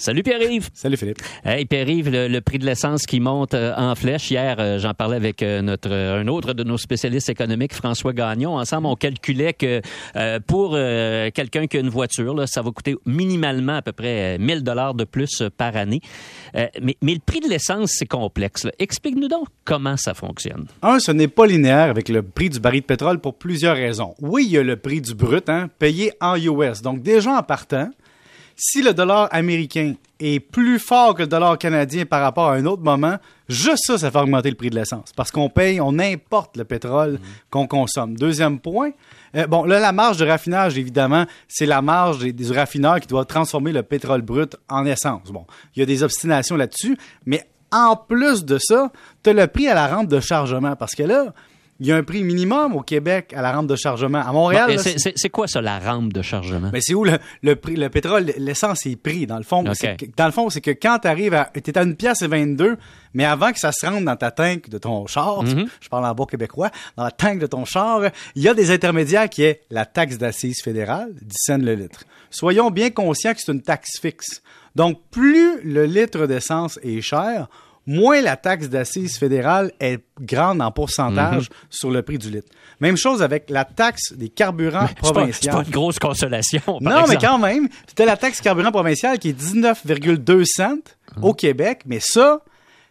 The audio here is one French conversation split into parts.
Salut Pierre-Yves. Salut Philippe. Hey Pierre-Yves, le, prix de l'essence qui monte euh, en flèche. Hier, euh, j'en parlais avec euh, notre un autre de nos spécialistes économiques, François Gagnon. Ensemble, on calculait que pour quelqu'un qui a une voiture, là, ça va coûter minimalement à peu près 1000 dollars de plus par année. Mais, mais, le prix de l'essence, c'est complexe. Explique-nous donc comment ça fonctionne. Un, ce n'est pas linéaire avec le prix du baril de pétrole pour plusieurs raisons. Oui, il y a le prix du brut, hein, payé en US. Donc déjà en partant, si le dollar américain est plus fort que le dollar canadien par rapport à un autre moment, juste ça, ça fait augmenter le prix de l'essence. Parce qu'on paye, on importe le pétrole qu'on consomme. Deuxième point, euh, bon, là, la marge de raffinage, évidemment, c'est la marge des, raffineurs qui doivent transformer le pétrole brut en essence. Bon, il y a des obstinations là-dessus, mais en plus de ça, tu as le prix à la rampe de chargement. Parce que là, il y a un prix minimum au Québec à la rampe de chargement. À Montréal. c'est quoi ça, la rampe de chargement? Mais c'est où le, prix, le pétrole, l'essence est pris, dans le fond. Dans le fond, c'est que quand tu arrives à. Tu à une pièce et 22, mais avant que ça se rentre dans ta tank de ton char, mm-hmm. je parle en bas québécois, dans la tank de ton char, il y a des intermédiaires qui est la taxe d'assises fédérale, 10 cents le litre. Soyons bien conscients que c'est une taxe fixe. Donc, plus le litre d'essence est cher, moins la taxe d'assises fédérale est grande en pourcentage mhm. sur le prix du litre. Même chose avec la taxe des carburants provinciaux. C'est pas, une grosse consolation. non, mais quand même, c'était la taxe carburant provinciale qui est 19,2 cents mhm. au Québec, mais ça,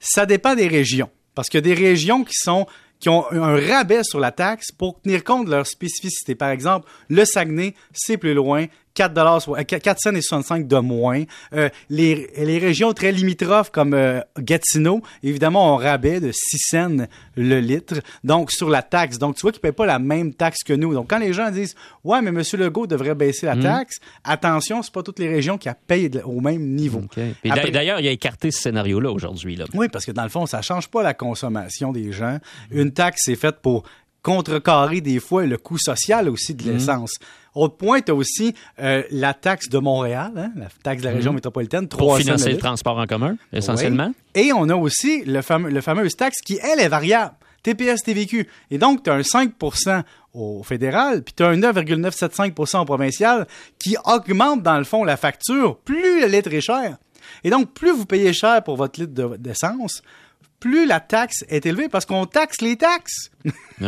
ça dépend des régions. Parce qu'il y a des régions qui sont qui ont un rabais sur la taxe pour tenir compte de leur spécificité. Par exemple, le Saguenay, c'est plus loin. 4 dollars, 4 cents et 65 de moins. Euh, les, les régions très limitrophes comme euh, Gatineau, évidemment, ont rabais de 6 cents le litre. Donc, sur la taxe. Donc, tu vois qu'ils ne paient pas la même taxe que nous. Donc, quand les gens disent, ouais, mais M. Legault devrait baisser la hmm. taxe, attention, c'est pas toutes les régions qui payent au même niveau. D'ailleurs, il a écarté ce scénario-là aujourd'hui. Oui, parce que dans le fond, ça change pas la consommation des gens. Une taxe est faite pour contrecarrer des fois le coût social aussi de hmm. l'essence. Autre point, tu as aussi euh, la taxe de Montréal, hein, la taxe de la région mhm. métropolitaine. Pour financer le transport en commun, essentiellement. Et on a aussi le, fameux, le fameuse taxe qui, elle, est variable. TPS TVQ. Et donc, tu as un 5% au fédéral, puis tu as un 9,975 au provincial qui augmente, dans le fond, la facture plus le litre est cher. Et donc, plus vous payez cher pour votre litre d'essence, plus la taxe est élevée parce qu'on taxe les taxes.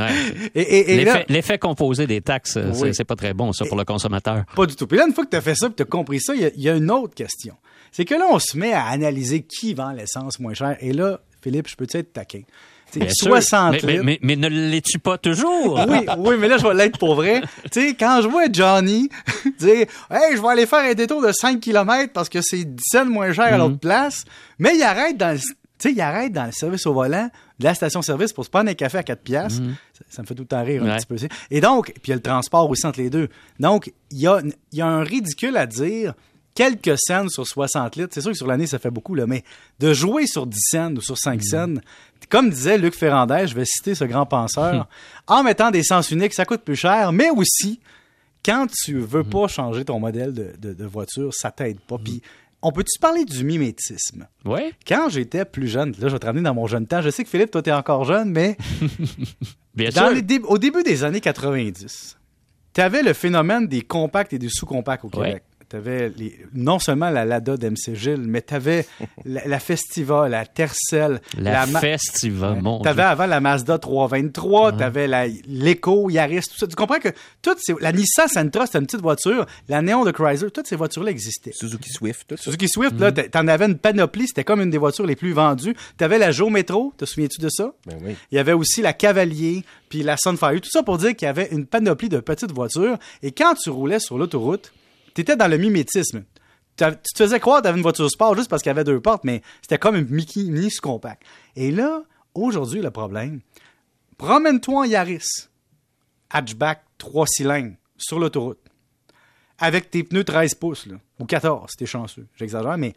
L'effet composé des taxes, c'est pas très bon, ça, pour le consommateur. Pas du tout. Puis là, une fois que tu as fait ça et tu as compris ça, il y, a une autre question. C'est que là, on se met à analyser qui vend l'essence moins cher. Et là, Philippe, je peux-tu être taquin? 60 mais, mais, mais, ne l'es-tu pas toujours? oui, oui, mais là, je vais l'être pour vrai. tu sais, quand je vois Johnny dire Hey, je vais aller faire un détour de 5 km parce que c'est 10 cents moins cher à mhm. l'autre place, mais il arrête dans le tu sais, il arrête dans le service au volant de la station-service pour se prendre un café à 4 piastres. Mhm. ça, me fait tout le temps rire un petit peu. Et donc, puis il y a le transport aussi entre les deux. Donc, il y a, y a un ridicule à dire quelques cents sur 60 litres. C'est sûr que sur l'année, ça fait beaucoup, là, mais de jouer sur 10 cents ou sur 5 mhm. cents, comme disait Luc Ferrandez, je vais citer ce grand penseur, en mettant des sens uniques, ça coûte plus cher, mais aussi, quand tu veux mhm. pas changer ton modèle de, de, voiture, ça t'aide pas. Puis on peut-tu parler du mimétisme? Oui. Quand j'étais plus jeune, là, je vais te ramener dans mon jeune temps. Je sais que Philippe, toi, t'es encore jeune, mais. Bien sûr. au début des années 90, tu avais le phénomène des compacts et des sous-compacts au Québec tu avais non slement la Lada d'MC Gilles, mais tu avais la, Festiva, la Tercel. La, Festiva, mon Tu avais avant la Mazda 323, tu avais l'Eco, Yaris, tout ça. Tu comprends que toutes ces, la Nissan Sentra, c'était une petite voiture, la Néon de Chrysler, toutes ces voitures-là existaient. Suzuki Swift, tout Suzuki Swift, là, mm-hmm. t'en avais une panoplie, c'était comme une des voitures les plus vendues. Tu avais la Joe Metro, te souviens-tu de ça? Ben oui. Il y avait aussi la Cavalier, puis la Sunfire, tout ça pour dire qu'il y avait une panoplie de petites voitures. Et quand tu roulais sur l'autoroute, tu étais dans le mimétisme. Tu te faisais croire que tu avais une voiture sport juste parce qu'il y avait deux portes, mais c'était comme une mini compact. Et là, aujourd'hui, le problème, promène-toi en Yaris, hatchback 3 cylindres, sur l'autoroute, avec tes pneus 13 pouces, ou 14 si t'es chanceux. J'exagère, mais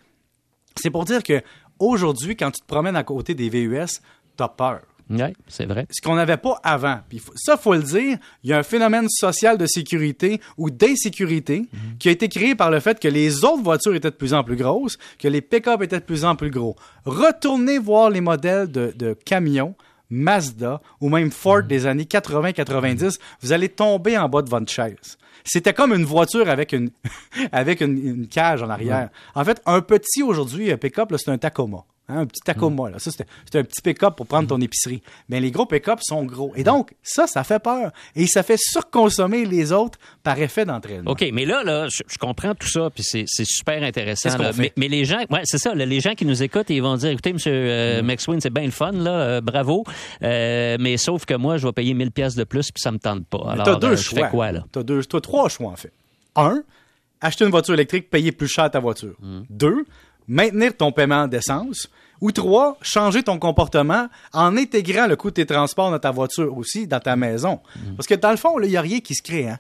c'est pour dire que aujourd'hui, quand tu te promènes à côté des VUS, t'as peur. Oui, c'est vrai. Ce qu'on n'avait pas avant. Puis ça, faut le dire, il y a un phénomène social de sécurité ou d'insécurité mhm. qui a été créé par le fait que les autres voitures étaient de plus en plus grosses, que les pick-up étaient de plus en plus gros. Retournez voir les modèles de, camions Mazda ou même Ford des années 80-90, vous allez tomber en bas de votre chaise. C'était comme une voiture avec une, avec une, une cage en arrière. En fait, un petit aujourd'hui, un pick-up, c'est un Tacoma. Hein, un petit Tacoma, là. Ça, c'était c'était un petit pick-up pour prendre ton épicerie. Mais les gros pick-up sont gros. Et donc, ça, ça fait peur. Et ça fait surconsommer les autres par effet d'entraînement. OK, mais là, là je, je comprends tout ça, puis c'est c'est super intéressant. Là. Mais, mais les gens, ouais, c'est ça, là, les gens qui nous écoutent, ils vont dire, écoutez, Monsieur euh, McSween, c'est bien le fun, là, euh, bravo, Euh, mais sauf que moi, je vais payer 1000 pièces de plus, puis ça me tente pas. Alors, t'as deux euh, je choix. fais quoi, là? T'as deux, t'as trois choix, en fait. Un, acheter une voiture électrique, payer plus cher ta voiture. Hmm. Deux, maintenir ton paiement d'essence. Ou trois, changer ton comportement en intégrant le coût de tes transports dans ta voiture aussi, dans ta maison. Hmm. Parce que dans le fond, il n'y a rien qui se crée. Hein?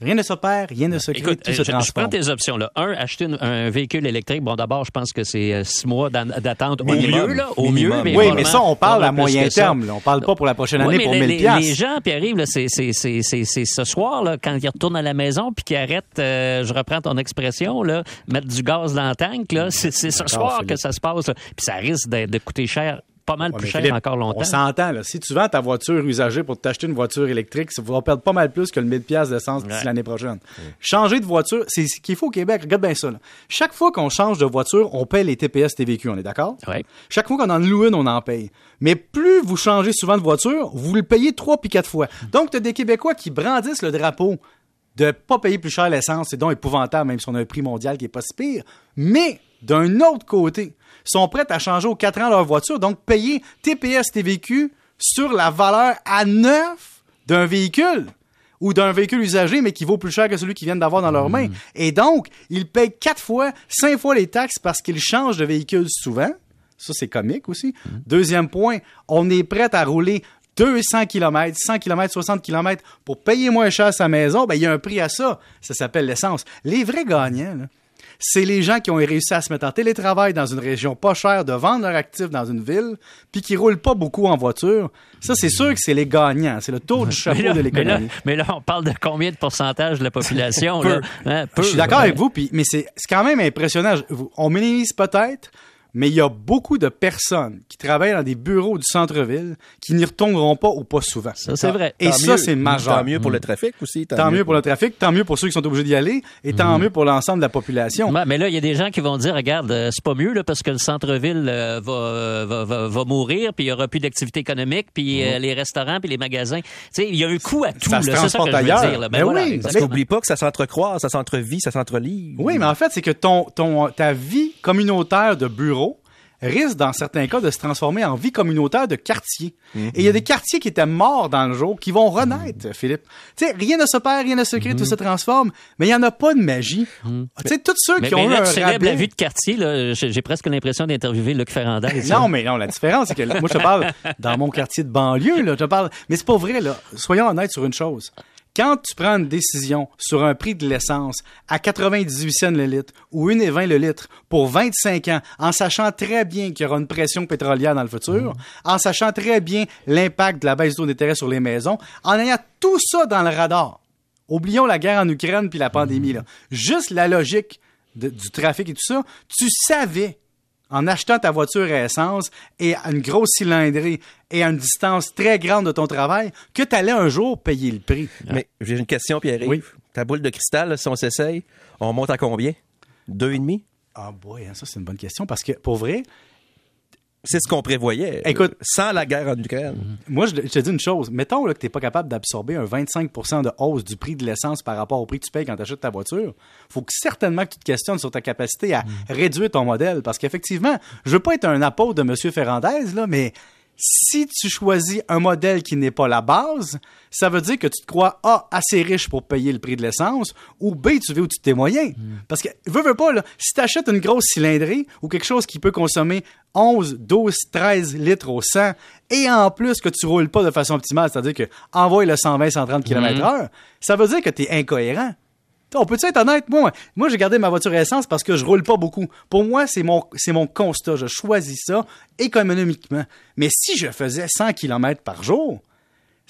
Rien ne se perd, rien ne se crée, Écoute, tout euh, se je, prends tes options. Là. Un, acheter une- un véhicule électrique. Bon, d'abord, je pense que c'est euh, six mois d'attente au mieux. Là, au Minimum. mieux mais Oui, mais ça, on parle à moyen terme. là. On parle pas pour la prochaine année pour les, 1000 les- les gens, puis arrivent, c'est, c'est, c'est, c'est, c'est ce soir, là, quand ils retournent à la maison, puis qu'ils arrêtent, euh, je reprends ton expression, là, mettre du gaz dans le tank, là, c'est, ce soir Philippe. que ça se passe. Puis ça risque de, de coûter cher, pas mal Ouais, plus cher Philippe, encore longtemps. On s'entend, là. Si tu vends ta voiture usagée pour t'acheter une voiture électrique, ça va perdre pas mal plus que le 1000 pièces d'essence d'ici Ouais. l'année prochaine. Changer de voiture, c'est ce qu'il faut au Québec. Regarde bien ça, là. Chaque fois qu'on change de voiture, on paie les TPS TVQ, on est d'accord? Chaque fois qu'on en loue une, on en paye. Mais plus vous changez souvent de voiture, vous le payez trois puis quatre fois. Donc, tu as des Québécois qui brandissent le drapeau de pas payer plus cher l'essence, c'est donc épouvantable, même si on a un prix mondial qui est pas si pire. Mais, d'un autre côté, sont prêts à changer aux quatre ans leur voiture, donc payer TPS TVQ sur la valeur à neuf d'un véhicule ou d'un véhicule usagé, mais qui vaut plus cher que celui qu'ils viennent d'avoir dans leurs mains. Et donc, ils payent quatre fois, cinq fois les taxes parce qu'ils changent de véhicule souvent. Ça, c'est comique aussi. Deuxième point, on est prêt à rouler 200 km, 100 km, 60 km pour payer moins cher sa maison. Ben, il y a un prix à ça. Ça s'appelle l'essence. Les vrais gagnants, là, c'est les gens qui ont réussi à se mettre en télétravail dans une région pas chère, de vendre leur actif dans une ville, puis qui roulent pas beaucoup en voiture. Ça, c'est sûr que c'est les gagnants. C'est le tour du chapeau Mais là, de mais, l'économie. mais là, on parle de combien de pourcentage de la population? Peu. là? Hein, peu. Je suis d'accord Ouais. avec vous, puis, mais c'est quand même impressionnant. On minimise peut-être, mais il y a beaucoup de personnes qui travaillent dans des bureaux du centre-ville qui n'y retourneront pas ou pas souvent. Ça, c'est vrai. Et Tant ça, mieux. c'est majeur. Tant mieux pour le trafic aussi. Tant mieux pour le trafic, tant mieux pour ceux qui sont obligés d'y aller, et tant mieux pour l'ensemble de la population. Ouais, mais là, il y a des gens qui vont dire, regarde, euh, c'est pas mieux là, parce que le centre-ville euh, va, euh, va, va, va mourir, puis il y aura plus d'activité économique, puis euh, les restaurants, puis les magasins. Tu sais, il y a un coût à tout. Ça. C'est ça que je transporte veux ailleurs. dire. Là. Ben oui, exactement. Parce qu'oublie pas que ça s'entrecroise, ça s'entrevit, ça s'entrelie. Oui, mais en fait, c'est que ton, ton, ta vie communautaire de bureau risque, dans certains cas, de se transformer en vie communautaire de quartier. Et il y a des quartiers qui étaient morts dans le jour qui vont renaître, Philippe. Tu sais, rien ne se perd, rien ne se crée, tout se transforme, mais il n'y en a pas de magie. Tu sais, tous ceux Mais, qui mais ont eu là, tu célèbres la vue de quartier. là. J'ai j'ai presque l'impression d'interviewer Luc Ferrandez. Non, mais non, la différence, c'est que là, moi, je te parle dans mon quartier de banlieue, là, je te parle, mais c'est pas vrai, là. Soyons honnêtes sur une chose. Quand tu prends une décision sur un prix de l'essence à 98 cents le litre ou 1,20 le litre pour 25 ans, en sachant très bien qu'il y aura une pression pétrolière dans le futur, en sachant très bien l'impact de la baisse d'eau d'intérêt sur les maisons, en ayant tout ça dans le radar, oublions la guerre en Ukraine puis la pandémie. Juste la logique du trafic et tout ça, tu savais en achetant ta voiture à essence et à une grosse cylindrée et à une distance très grande de ton travail, que tu allais un jour payer le prix. Mais j'ai une question, Pierre-Yves. Oui. Ta boule de cristal, là, si on s'essaye, on monte à combien? Deux et demi? Ah boy, hein, ça c'est une bonne question parce que pour vrai, C'est ce qu'on prévoyait. Écoute- sans la guerre en Ukraine. moi je, je te dis une chose, mettons là, que tu n'es pas capable d'absorber un 25% de hausse du prix de l'essence par rapport au prix que tu payes quand tu achètes ta voiture, faut que certainement que tu te questionnes sur ta capacité à réduire ton modèle parce qu'effectivement, je veux pas être un apôtre de M. Ferrandez là, mais si tu choisis un modèle qui n'est pas la base, ça veut dire que tu te crois A, assez riche pour payer le prix de l'essence, ou B, tu veux au-dessus de tes moyens. Parce que, veux, veux pas, là, si tu achètes une grosse cylindrée ou quelque chose qui peut consommer 11, 12, 13 litres au 100, et en plus que tu roules pas de façon optimale, c'est-à-dire que envoie le 120, 130 km heure, ça veut dire que tu es incohérent. On peut être honnête? Moi, moi j'ai gardé ma voiture à essence parce que je roule pas beaucoup. Pour moi, c'est mon, c'est mon constat. Je choisis ça économiquement. Mais si je faisais 100 km par jour,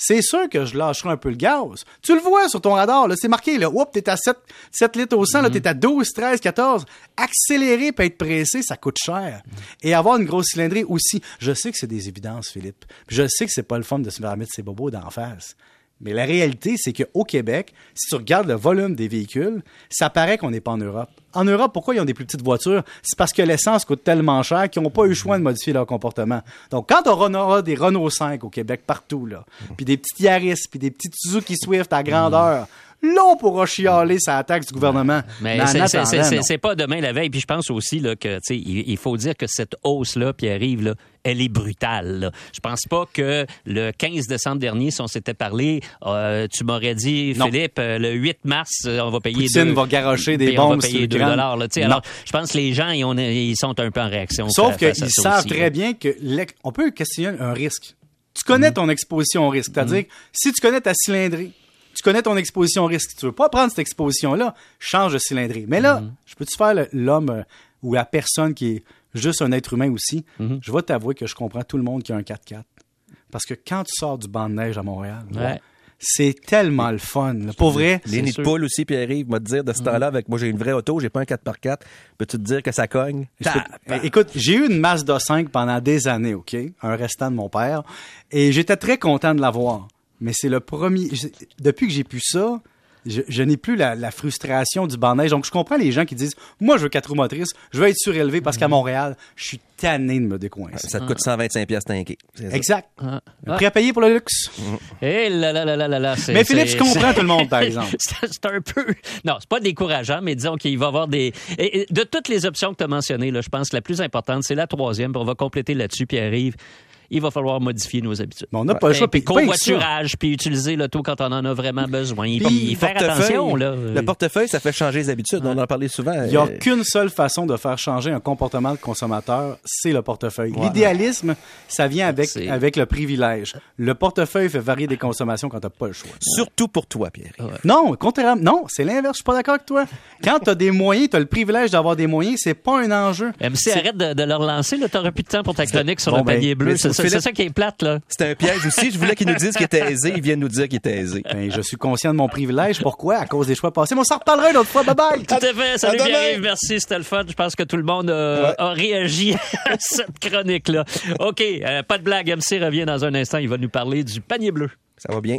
c'est sûr que je lâcherai un peu le gaz. Tu le vois sur ton radar, là, c'est marqué, là, oups, t'es à 7, 7 litres au 100, là, t'es à 12, 13, 14. Accélérer puis être pressé, ça coûte cher. Et avoir une grosse cylindrée aussi. Je sais que c'est des évidences, Philippe. Je sais que c'est pas le fun de se faire mettre ses bobos d'en face. Mais la réalité, c'est qu'au Québec, si tu regardes le volume des véhicules, ça paraît qu'on n'est pas en Europe. En Europe, pourquoi ils ont des plus petites voitures? C'est parce que l'essence coûte tellement cher qu'ils n'ont pas eu le choix de modifier leur comportement. Donc, quand on aura des Renault 5 au Québec partout, là, puis des petits Yaris, puis des petits Suzuki Swift à grandeur, on pourra chialer sa taxe du gouvernement. Mais, c'est- pas demain la veille. Puis je pense aussi là, que il, il faut dire que cette hausse-là, puis arrive là, elle est brutale. Là. Je pense pas que le 15 décembre dernier, si on s'était parlé, euh, tu m'aurais dit, Non. Philippe, euh, le 8 mars, euh, on va payer Poutine deux- va garocher des puis on va bombes payer 2 l'écran. dollars. Là. Alors, je pense que les gens, ils, ont- ils sont un peu en réaction. Sauf qu'ils savent aussi, très là. bien que on peut questionner un risque. Tu connais ton exposition au risque. C'est-à-dire, que si tu connais ta cylindrée, tu connais ton exposition au risque. Tu veux pas prendre cette exposition-là, change de cylindrée. Mais là, je peux-tu faire l'homme euh, ou la personne qui est juste un être humain aussi? Je vais t'avouer que je comprends tout le monde qui a un 4x4. Parce que quand tu sors du banc de neige à Montréal, Ouais. c'est tellement le fun. là. Pour vrai, Les nids de poule aussi, Pierre-Yves, m'a dire de ce temps-là, avec moi j'ai une vraie auto, j'ai pas un 4x4, peux-tu te dire que ça cogne? Peux- Eh, Écoute, j'ai eu une Mazda 5 pendant des années, OK? Un restant de mon père. Et j'étais très content de l'avoir. Mais c'est le premier. je- Depuis que j'ai pu ça, je, je n'ai plus la, la frustration du neige. Donc, je comprends les gens qui disent Moi, je veux quatre roues motrices, je veux être surélevé parce qu'à Montréal, je suis tanné de me décoincer. Ça te coûte 125 pièces tanké. Exact. Ah. Prêt à payer pour le luxe. Eh là là là là là Mais Philippe, je comprends tout le monde, par exemple. c'est un peu. Non, c'est pas décourageant, mais disons qu'il va y avoir des. et- et de toutes les options que tu as mentionnées, là, je pense que la plus importante, c'est la troisième. puis On va compléter là-dessus, puis arrive. Il va falloir modifier nos habitudes. Mais on n'a pas le choix. Puis covoiturage, puis utiliser l'auto quand on en a vraiment besoin. Puis, Puis, faire portefeuille, attention, là. Le portefeuille, ça fait changer les habitudes. On en a parlé souvent. Il n'y a Euh, qu'une seule façon de faire changer un comportement de consommateur, c'est le portefeuille. L'idéalisme, ça vient avec, C'est- avec le privilège. Le portefeuille fait varier des consommations quand tu n'as pas le choix. Surtout pour toi, Pierre. Non, contrairement, non, c'est l'inverse. Je suis pas d'accord avec toi. Quand tu as des moyens, tu as le privilège d'avoir des moyens, c'est pas un enjeu. MC, arrête de, de le relancer. Tu n'auras plus de temps pour ta chronique sur Bon, le ben, panier bleu. mais C'est ça, qui est plate, là. C'était un piège aussi. Je voulais qu'ils nous disent qu'il était aisé. Ils viennent nous dire qu'il était aisé. Ben, je suis conscient de mon privilège. Pourquoi? À cause des choix passés. Mais on s'en reparlera une autre fois. Bye bye! Tout à fait. Salut. Pierre-Yves. Merci, c'était le fun. Je pense que tout le monde euh, Ouais. a réagi à cette chronique-là. OK, euh, pas de blague. MC revient dans un instant. Il va nous parler du panier bleu. Ça va bien.